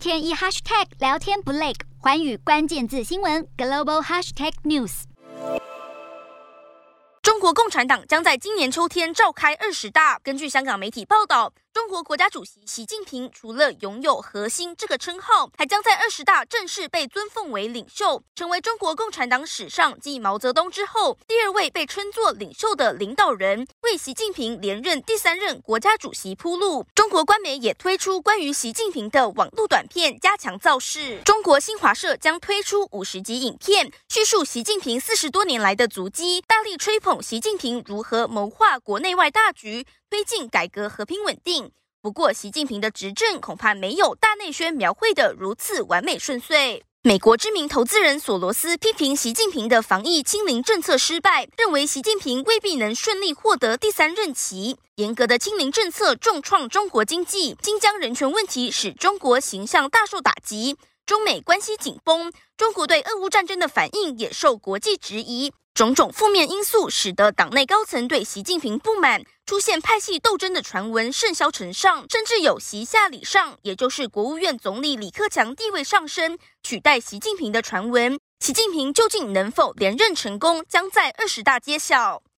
天一 hashtag 聊天不累，环宇关键字新闻 global hashtag news。中国共产党将在今年秋天召开二十大。根据香港媒体报道。中国国家主席习近平除了拥有“核心”这个称号，还将在二十大正式被尊奉为领袖，成为中国共产党史上继毛泽东之后第二位被称作领袖的领导人，为习近平连任第三任国家主席铺路。中国官媒也推出关于习近平的网络短片，加强造势。中国新华社将推出五十集影片，叙述习近平四十多年来的足迹，大力吹捧习近平如何谋划国内外大局。推进改革和平稳定。不过，习近平的执政恐怕没有大内宣描绘的如此完美顺遂。美国知名投资人索罗斯批评习近平的防疫清零政策失败，认为习近平未必能顺利获得第三任期。严格的清零政策重创中国经济，新疆人权问题使中国形象大受打击。中美关系紧绷，中国对俄乌战争的反应也受国际质疑。种种负面因素使得党内高层对习近平不满，出现派系斗争的传闻甚嚣尘上，甚至有习下礼上，也就是国务院总理李克强地位上升，取代习近平的传闻。习近平究竟能否连任成功，将在二十大揭晓。